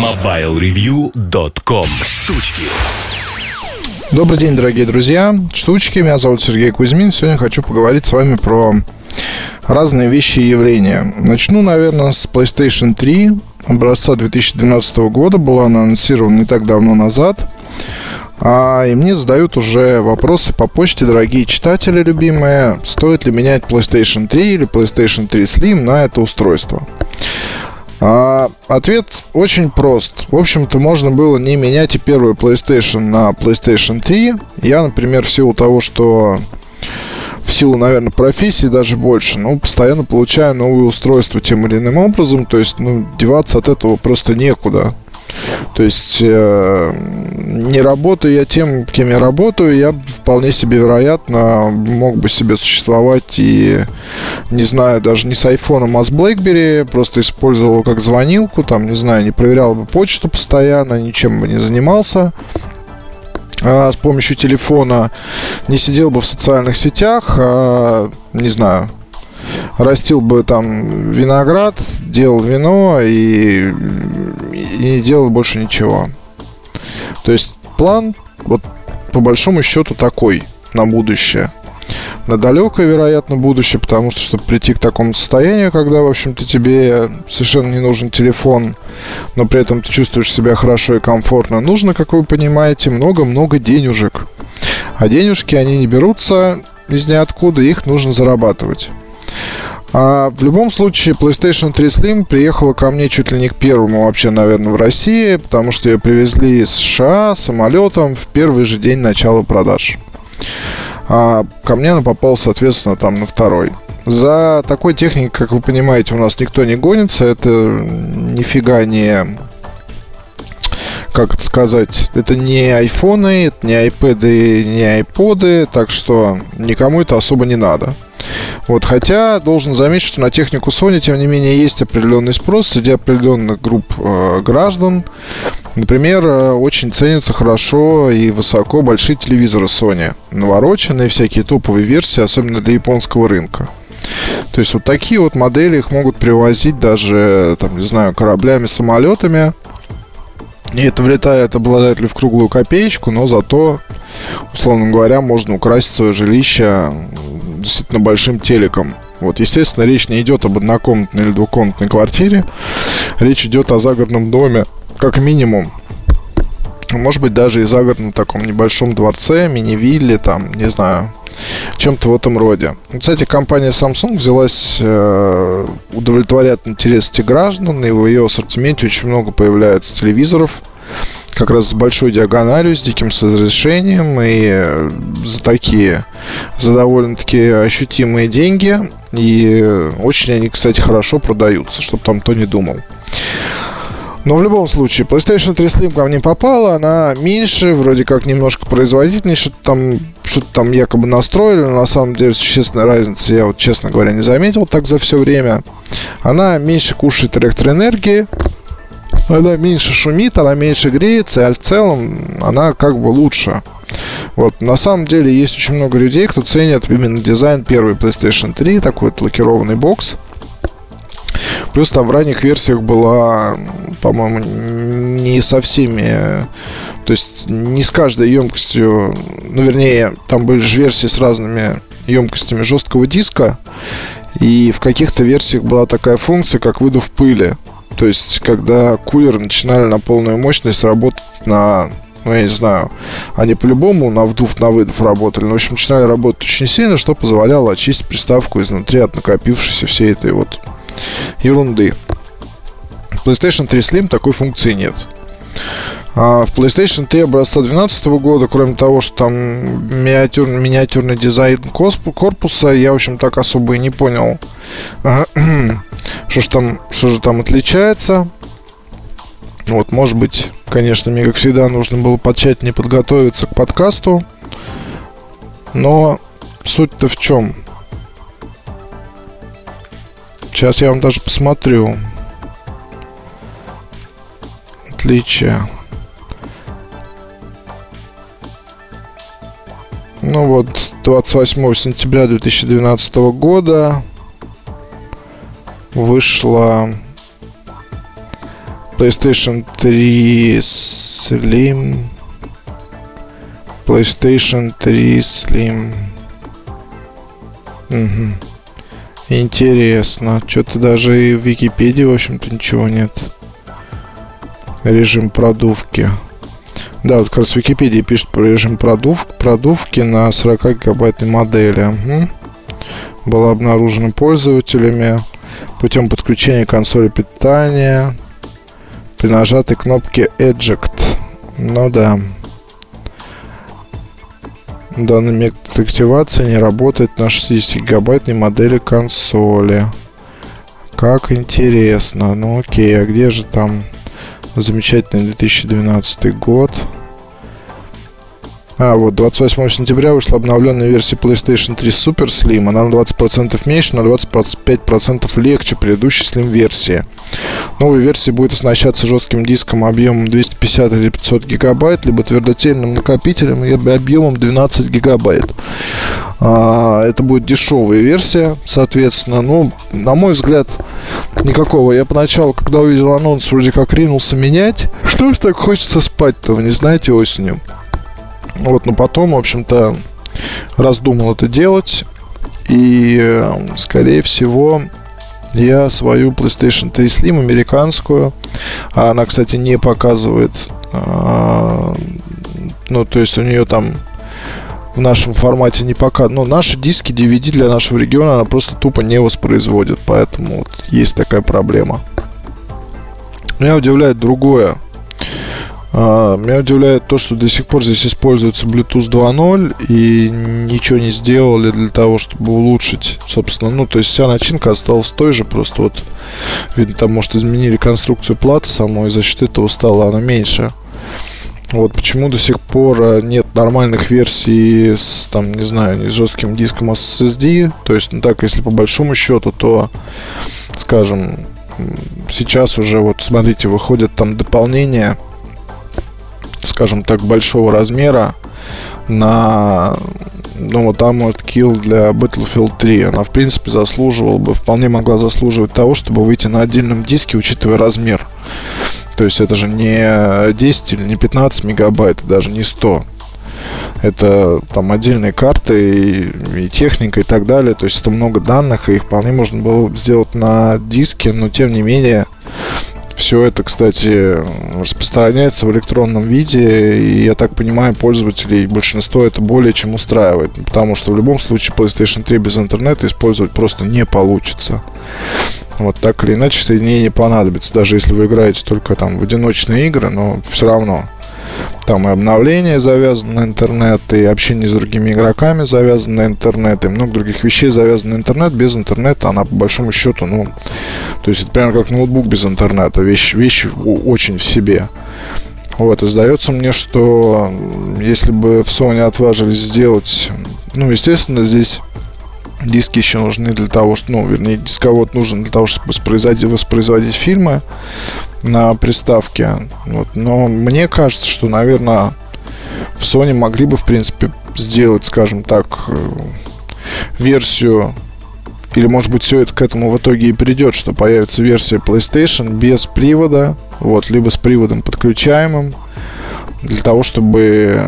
MobileReview.com Штучки Добрый день, дорогие друзья. Штучки, меня зовут Сергей Кузьмин. Сегодня хочу поговорить с вами про разные вещи и явления. Начну, наверное, с PlayStation 3 образца 2012 года. Была она анонсирована не так давно назад. А, и мне задают уже вопросы по почте, дорогие читатели любимые, стоит ли менять PlayStation 3 или PlayStation 3 Slim на это устройство. А, ответ очень прост. В общем-то, можно было не менять и первую PlayStation на PlayStation 3. Я, например, в силу того, что в силу, наверное, профессии даже больше, ну, постоянно получаю новые устройства тем или иным образом, то есть, ну, деваться от этого просто некуда. То есть э, не работаю я тем, кем я работаю, я вполне себе вероятно мог бы себе существовать и не знаю, даже не с айфоном, а с BlackBerry, просто использовал как звонилку, там, не знаю, не проверял бы почту постоянно, ничем бы не занимался а с помощью телефона, не сидел бы в социальных сетях, а, не знаю, растил бы там виноград, делал вино и, и не делал больше ничего. То есть план вот по большому счету такой на будущее. На далекое, вероятно, будущее, потому что, чтобы прийти к такому состоянию, когда, в общем-то, тебе совершенно не нужен телефон, но при этом ты чувствуешь себя хорошо и комфортно, нужно, как вы понимаете, много-много денежек. А денежки, они не берутся из ниоткуда, их нужно зарабатывать. А в любом случае, PlayStation 3 Slim приехала ко мне чуть ли не к первому вообще, наверное, в России, потому что ее привезли из США самолетом в первый же день начала продаж. А ко мне она попала, соответственно, там на второй. За такой техникой, как вы понимаете, у нас никто не гонится. Это нифига не как это сказать, это не айфоны, это не iPad, не айподы, так что никому это особо не надо. Вот, хотя должен заметить, что на технику Sony, тем не менее, есть определенный спрос среди определенных групп э, граждан. Например, э, очень ценятся хорошо и высоко большие телевизоры Sony. Навороченные всякие топовые версии, особенно для японского рынка. То есть вот такие вот модели их могут привозить даже, там, не знаю, кораблями, самолетами. И это влетает обладателю в круглую копеечку, но зато, условно говоря, можно украсить свое жилище действительно большим телеком. Вот, естественно, речь не идет об однокомнатной или двухкомнатной квартире. Речь идет о загородном доме, как минимум. Может быть, даже и загородном таком небольшом дворце, мини-вилле, там, не знаю, чем-то в этом роде. Кстати, компания Samsung взялась э, удовлетворять интересы граждан, и в ее ассортименте очень много появляется телевизоров, как раз с большой диагональю, с диким разрешением и э, за такие, за довольно-таки ощутимые деньги. И очень они, кстати, хорошо продаются, чтобы там кто не думал. Но в любом случае, PlayStation 3 Slim ко мне попала, она меньше, вроде как немножко производительнее, что-то там, что-то там якобы настроили, но на самом деле существенной разницы я вот, честно говоря, не заметил так за все время. Она меньше кушает электроэнергии, она меньше шумит, она меньше греется, а в целом она как бы лучше. Вот, на самом деле есть очень много людей, кто ценит именно дизайн первой PlayStation 3, такой вот лакированный бокс. Плюс там в ранних версиях была, по-моему, не со всеми, то есть не с каждой емкостью, ну, вернее, там были же версии с разными емкостями жесткого диска, и в каких-то версиях была такая функция, как выдув пыли. То есть, когда кулеры начинали на полную мощность работать на ну, я не знаю, они по-любому на вдув, на выдув работали, но, в общем, начинали работать очень сильно, что позволяло очистить приставку изнутри от накопившейся всей этой вот ерунды. В PlayStation 3 Slim такой функции нет. А в PlayStation 3 образца 2012 года, кроме того, что там миниатюрный, миниатюрный дизайн корпуса, я, в общем, так особо и не понял, что, ж там, что же там отличается. Вот, может быть, конечно, мне, как всегда, нужно было потщательнее подготовиться к подкасту. Но суть-то в чем? Сейчас я вам даже посмотрю. Отличия. Ну вот, 28 сентября 2012 года вышла PlayStation 3 Slim. PlayStation 3 Slim. Угу. Интересно. Что-то даже и в Википедии, в общем-то, ничего нет. Режим продувки. Да, вот как раз в Википедии пишет про режим продув, продувки на 40 гигабайтной модели. Угу. Была обнаружена пользователями путем подключения консоли питания при нажатой кнопке Eject. Ну да. Данный метод активации не работает на 60 гигабайтной модели консоли. Как интересно. Ну окей, а где же там замечательный 2012 год? А, вот 28 сентября вышла обновленная версия PlayStation 3 Super Slim. Она на 20% меньше, на 25% легче предыдущей Slim версии. Новая версия будет оснащаться жестким диском объемом 250 или 500 гигабайт, либо твердотельным накопителем и объемом 12 гигабайт. А, это будет дешевая версия, соответственно. Ну, на мой взгляд, никакого. Я поначалу, когда увидел анонс, вроде как ринулся менять. Что ж так хочется спать-то, вы не знаете, осенью? Вот, но потом, в общем-то, раздумал это делать. И, скорее всего, я свою PlayStation 3 Slim американскую, а она, кстати, не показывает, а, ну, то есть у нее там в нашем формате не пока, но наши диски DVD для нашего региона она просто тупо не воспроизводит, поэтому вот есть такая проблема. Меня удивляет другое. А, меня удивляет то, что до сих пор здесь используется Bluetooth 2.0 и ничего не сделали для того, чтобы улучшить, собственно, ну, то есть вся начинка осталась той же, просто вот, видно, там, может, изменили конструкцию платы самой, и за счет этого стала она меньше. Вот почему до сих пор а, нет нормальных версий с, там, не знаю, не с жестким диском SSD. То есть, ну так, если по большому счету, то, скажем, сейчас уже вот, смотрите, выходят там дополнения скажем так, большого размера на ну, вот Armored Kill для Battlefield 3. Она, в принципе, заслуживала бы, вполне могла заслуживать того, чтобы выйти на отдельном диске, учитывая размер. То есть это же не 10 или не 15 мегабайт, даже не 100. Это там отдельные карты и, и техника и так далее. То есть это много данных, и их вполне можно было сделать на диске, но тем не менее все это, кстати, распространяется в электронном виде, и я так понимаю, пользователей большинство это более чем устраивает, потому что в любом случае PlayStation 3 без интернета использовать просто не получится. Вот так или иначе соединение понадобится, даже если вы играете только там в одиночные игры, но все равно там и обновления завязаны на интернет, и общение с другими игроками завязано на интернет, и много других вещей завязано на интернет. Без интернета она, по большому счету, ну, то есть это примерно как ноутбук без интернета. Вещь, вещь очень в себе. Вот, и сдается мне, что если бы в Sony отважились сделать, ну, естественно, здесь диски еще нужны для того, что, ну, вернее, дисковод нужен для того, чтобы воспроизводить, воспроизводить фильмы на приставке. Вот. Но мне кажется, что, наверное, в Sony могли бы, в принципе, сделать, скажем так, э, версию или, может быть, все это к этому в итоге и придет, что появится версия PlayStation без привода, вот, либо с приводом подключаемым, для того, чтобы,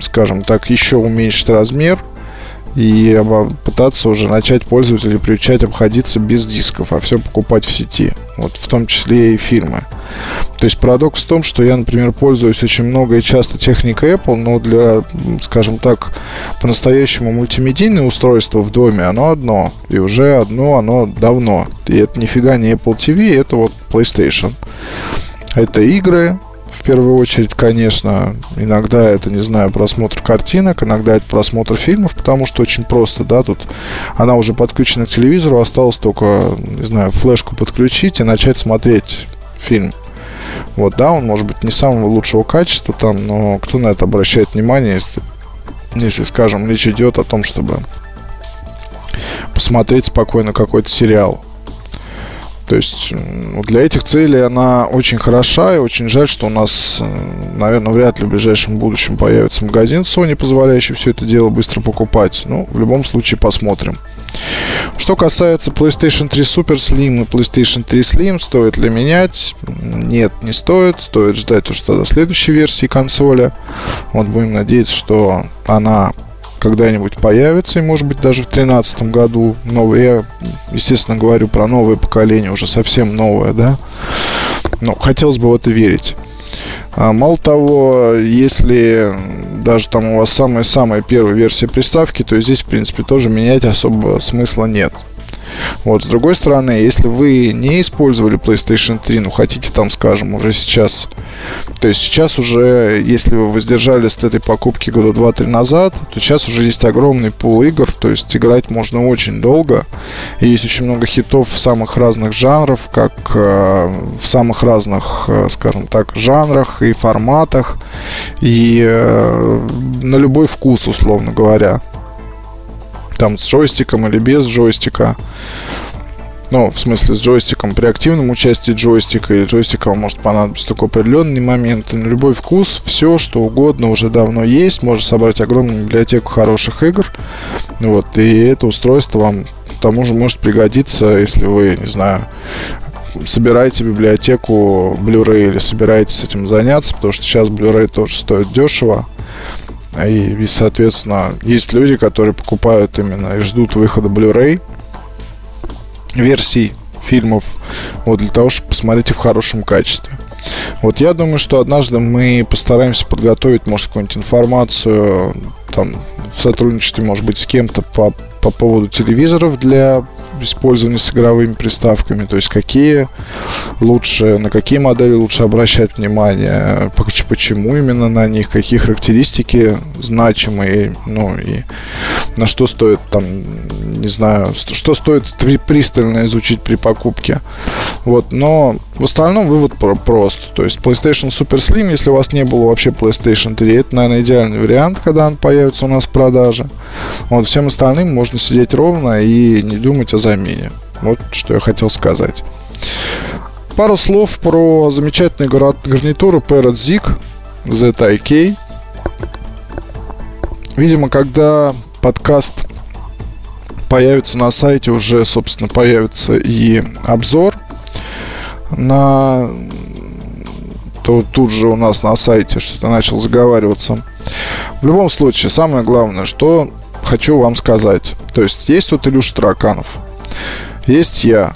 скажем так, еще уменьшить размер и пытаться уже начать пользователей приучать обходиться без дисков, а все покупать в сети, вот в том числе и фильмы. То есть парадокс в том, что я, например, пользуюсь очень много и часто техникой Apple, но для, скажем так, по-настоящему мультимедийное устройство в доме, оно одно. И уже одно, оно давно. И это нифига не Apple TV, это вот PlayStation. Это игры, в первую очередь, конечно, иногда это, не знаю, просмотр картинок, иногда это просмотр фильмов, потому что очень просто, да, тут она уже подключена к телевизору, осталось только, не знаю, флешку подключить и начать смотреть фильм. Вот, да, он может быть не самого лучшего качества там, но кто на это обращает внимание, если, если скажем, речь идет о том, чтобы посмотреть спокойно какой-то сериал. То есть для этих целей она очень хороша, и очень жаль, что у нас, наверное, вряд ли в ближайшем будущем появится магазин Sony, позволяющий все это дело быстро покупать. Ну, в любом случае, посмотрим. Что касается PlayStation 3 Super Slim и PlayStation 3 Slim, стоит ли менять? Нет, не стоит. Стоит ждать уж тогда следующей версии консоли. Вот будем надеяться, что она когда-нибудь появится, и может быть даже в 2013 году. Новый, я, естественно, говорю про новое поколение, уже совсем новое, да. Но хотелось бы в это верить. А, мало того, если даже там у вас самая-самая первая версия приставки, то здесь, в принципе, тоже менять особо смысла нет. Вот, с другой стороны, если вы не использовали PlayStation 3, ну, хотите там, скажем, уже сейчас, то есть сейчас уже, если вы воздержались от этой покупки года 2-3 назад, то сейчас уже есть огромный пул игр, то есть играть можно очень долго, и есть очень много хитов самых разных жанров, как э, в самых разных, э, скажем так, жанрах и форматах, и э, на любой вкус, условно говоря там с джойстиком или без джойстика. Ну, в смысле, с джойстиком при активном участии джойстика или джойстика вам может понадобиться только определенный момент. На любой вкус все, что угодно уже давно есть. Можно собрать огромную библиотеку хороших игр. Вот, и это устройство вам к тому же может пригодиться, если вы, не знаю, собираете библиотеку Blu-ray или собираетесь этим заняться, потому что сейчас Blu-ray тоже стоит дешево. И, и, соответственно, есть люди, которые покупают именно и ждут выхода Blu-ray версий фильмов вот для того, чтобы посмотреть их в хорошем качестве. Вот я думаю, что однажды мы постараемся подготовить, может, какую-нибудь информацию там в сотрудничестве, может быть, с кем-то по, по поводу телевизоров для использования с игровыми приставками, то есть какие лучше, на какие модели лучше обращать внимание, почему именно на них, какие характеристики значимые, ну и на что стоит там, не знаю, что стоит пристально изучить при покупке. Вот, но в остальном вывод прост. То есть PlayStation Super Slim, если у вас не было вообще PlayStation 3, это, наверное, идеальный вариант, когда он появится у нас в продаже. Вот всем остальным можно сидеть ровно и не думать о замене. Вот что я хотел сказать. Пару слов про замечательную гарнитуру Parrot Zig ZIK. Видимо, когда подкаст появится на сайте, уже, собственно, появится и обзор на то тут же у нас на сайте что-то начал заговариваться. В любом случае, самое главное, что хочу вам сказать. То есть, есть вот Илюш Тараканов, есть я.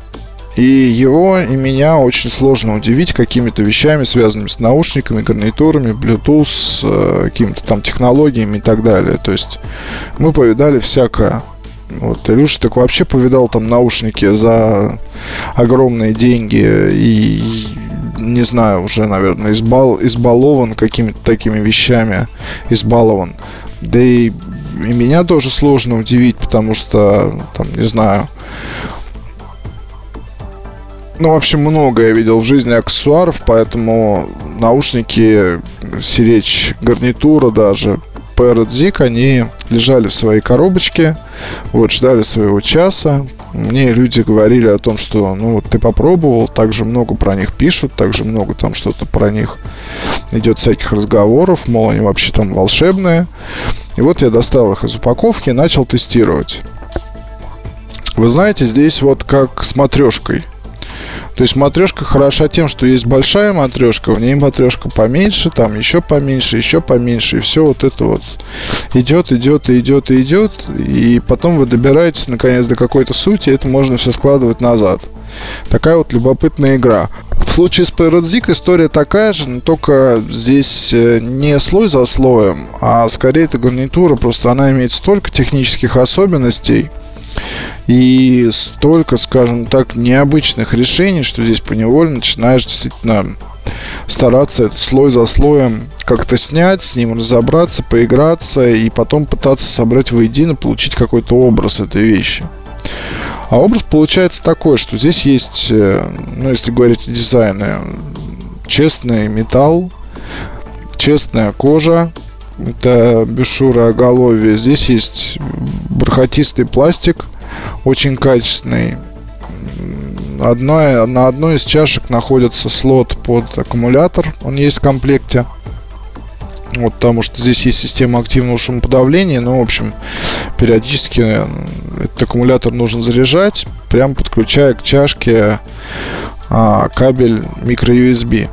И его и меня очень сложно удивить какими-то вещами, связанными с наушниками, гарнитурами, Bluetooth, э, какими-то там технологиями и так далее. То есть мы повидали всякое. Вот, Илюша так вообще повидал там наушники за огромные деньги и не знаю, уже, наверное, избал, избалован какими-то такими вещами, избалован. Да и, и меня тоже сложно удивить, потому что, там, не знаю, ну, в общем, много я видел в жизни аксессуаров, поэтому наушники, сиречь гарнитура даже, Parrot Zik, они лежали в своей коробочке, вот, ждали своего часа. Мне люди говорили о том, что, ну, ты попробовал, также много про них пишут, также много там что-то про них идет всяких разговоров, мол, они вообще там волшебные. И вот я достал их из упаковки и начал тестировать. Вы знаете, здесь вот как с матрешкой – то есть матрешка хороша тем, что есть большая матрешка, в ней матрешка поменьше, там еще поменьше, еще поменьше, и все вот это вот идет, идет, и идет, и идет, и потом вы добираетесь наконец до какой-то сути, и это можно все складывать назад. Такая вот любопытная игра. В случае с Parrot история такая же, но только здесь э, не слой за слоем, а скорее эта гарнитура, просто она имеет столько технических особенностей, и столько, скажем так, необычных решений, что здесь поневоле начинаешь действительно стараться слой за слоем как-то снять, с ним разобраться, поиграться и потом пытаться собрать воедино, получить какой-то образ этой вещи. А образ получается такой, что здесь есть, э, ну, если говорить о дизайне, честный металл, честная кожа, это бешура оголовье. Здесь есть бархатистый пластик, очень качественный. одной, на одной из чашек находится слот под аккумулятор. Он есть в комплекте. Вот, потому что здесь есть система активного шумоподавления, но, в общем, периодически этот аккумулятор нужно заряжать, прямо подключая к чашке а, кабель micro-USB.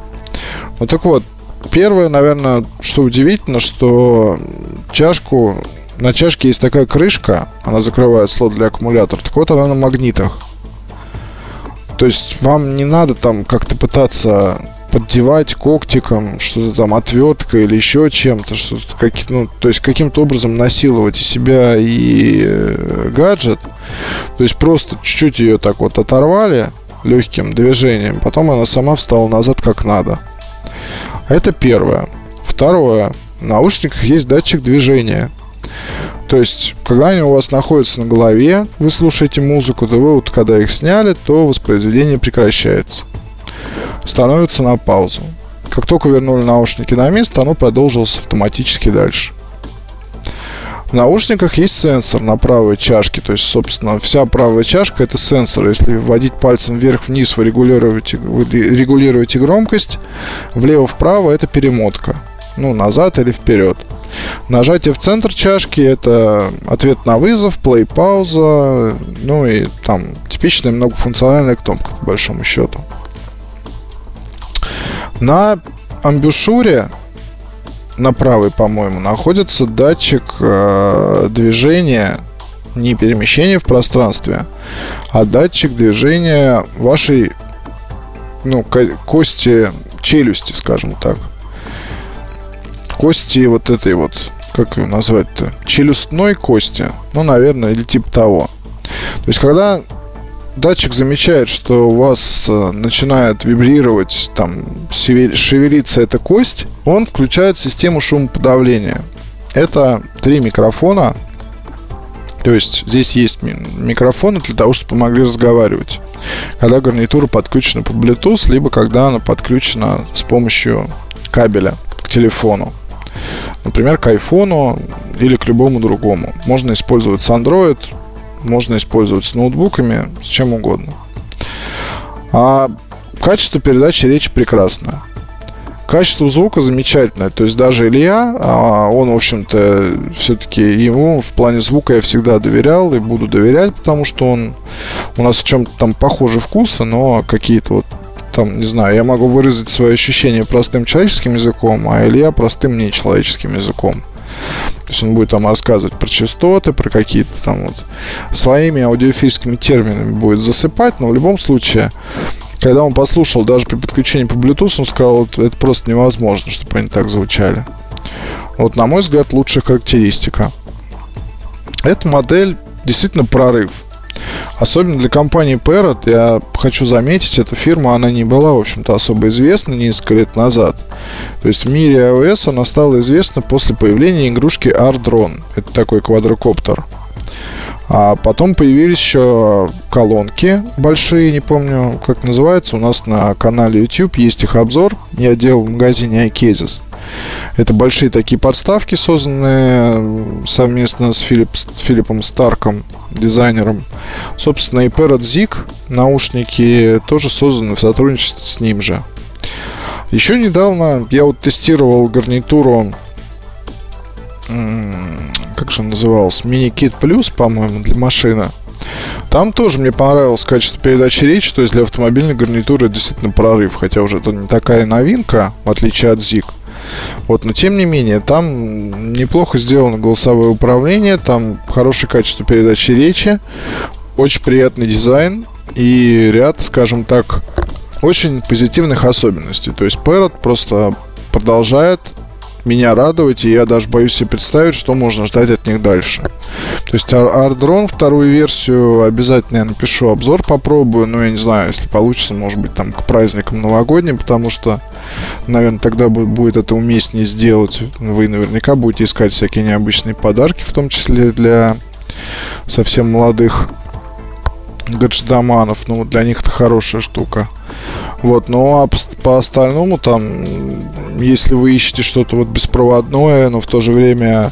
Вот так вот, первое, наверное, что удивительно, что чашку, на чашке есть такая крышка, она закрывает слот для аккумулятора, так вот она на магнитах. То есть вам не надо там как-то пытаться поддевать когтиком, что-то там отверткой или еще чем-то, что-то как, ну, то есть каким-то образом насиловать и себя и э, гаджет. То есть просто чуть-чуть ее так вот оторвали легким движением, потом она сама встала назад как надо. Это первое. Второе. В наушниках есть датчик движения. То есть, когда они у вас находятся на голове, вы слушаете музыку, то вы вот когда их сняли, то воспроизведение прекращается становится на паузу. Как только вернули наушники на место, оно продолжилось автоматически дальше. В наушниках есть сенсор на правой чашке, то есть, собственно, вся правая чашка это сенсор. Если вводить пальцем вверх-вниз, вы регулируете, вы регулируете громкость, влево-вправо это перемотка, ну, назад или вперед. Нажатие в центр чашки это ответ на вызов, плей, пауза, ну и там типичная многофункциональная кнопка, по большому счету. На амбушюре на правой, по-моему, находится датчик э, движения, не перемещения в пространстве, а датчик движения вашей ну, кости челюсти, скажем так. Кости вот этой вот, как ее назвать-то, челюстной кости, ну, наверное, или типа того. То есть, когда датчик замечает, что у вас э, начинает вибрировать, там, шевелиться эта кость, он включает систему шумоподавления. Это три микрофона. То есть здесь есть микрофоны для того, чтобы помогли разговаривать. Когда гарнитура подключена по Bluetooth, либо когда она подключена с помощью кабеля к телефону. Например, к айфону или к любому другому. Можно использовать с Android, можно использовать с ноутбуками, с чем угодно. А качество передачи речи прекрасное. Качество звука замечательное. То есть даже Илья, а, он, в общем-то, все-таки ему в плане звука я всегда доверял и буду доверять, потому что он у нас в чем-то там похожи вкусы, но какие-то вот там, не знаю, я могу выразить свои ощущения простым человеческим языком, а Илья простым нечеловеческим языком. То есть он будет там рассказывать про частоты, про какие-то там вот своими аудиофильскими терминами будет засыпать, но в любом случае, когда он послушал даже при подключении по Bluetooth, он сказал, вот, это просто невозможно, чтобы они так звучали. Вот, на мой взгляд, лучшая характеристика. Эта модель действительно прорыв. Особенно для компании Parrot, я хочу заметить, эта фирма, она не была, в общем-то, особо известна несколько лет назад. То есть в мире iOS она стала известна после появления игрушки R-Drone. Это такой квадрокоптер. А потом появились еще колонки большие, не помню, как называется. У нас на канале YouTube есть их обзор. Я делал в магазине iCases. Это большие такие подставки, созданные совместно с Филипп, Филиппом Старком, дизайнером. Собственно, и Parrot Zig наушники тоже созданы в сотрудничестве с ним же. Еще недавно я вот тестировал гарнитуру как же он назывался, Mini Kit Plus, по-моему, для машины. Там тоже мне понравилось качество передачи речи, то есть для автомобильной гарнитуры действительно прорыв, хотя уже это не такая новинка, в отличие от ZIG. Вот, но тем не менее, там неплохо сделано голосовое управление, там хорошее качество передачи речи, очень приятный дизайн и ряд, скажем так, очень позитивных особенностей. То есть Parrot просто продолжает меня радовать, и я даже боюсь себе представить, что можно ждать от них дальше. То есть Ardron вторую версию обязательно я напишу обзор, попробую, но я не знаю, если получится, может быть, там к праздникам новогодним, потому что, наверное, тогда будет это уместнее сделать. Вы наверняка будете искать всякие необычные подарки, в том числе для совсем молодых гаджетоманов, ну, для них это хорошая штука. Вот, ну а по, остальному там, если вы ищете что-то вот беспроводное, но в то же время,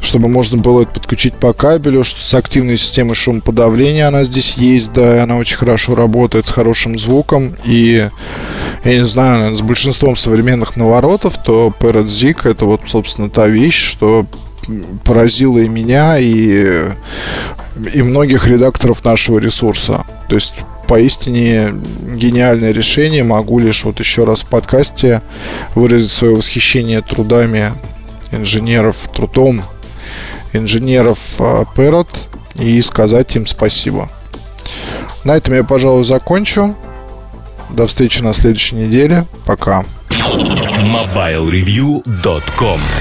чтобы можно было это подключить по кабелю, что с активной системой шумоподавления она здесь есть, да, и она очень хорошо работает с хорошим звуком, и я не знаю, с большинством современных наворотов, то Parrot это вот, собственно, та вещь, что поразила и меня, и, и многих редакторов нашего ресурса. То есть поистине гениальное решение. Могу лишь вот еще раз в подкасте выразить свое восхищение трудами инженеров, трудом инженеров Parrot и сказать им спасибо. На этом я, пожалуй, закончу. До встречи на следующей неделе. Пока. MobileReview.com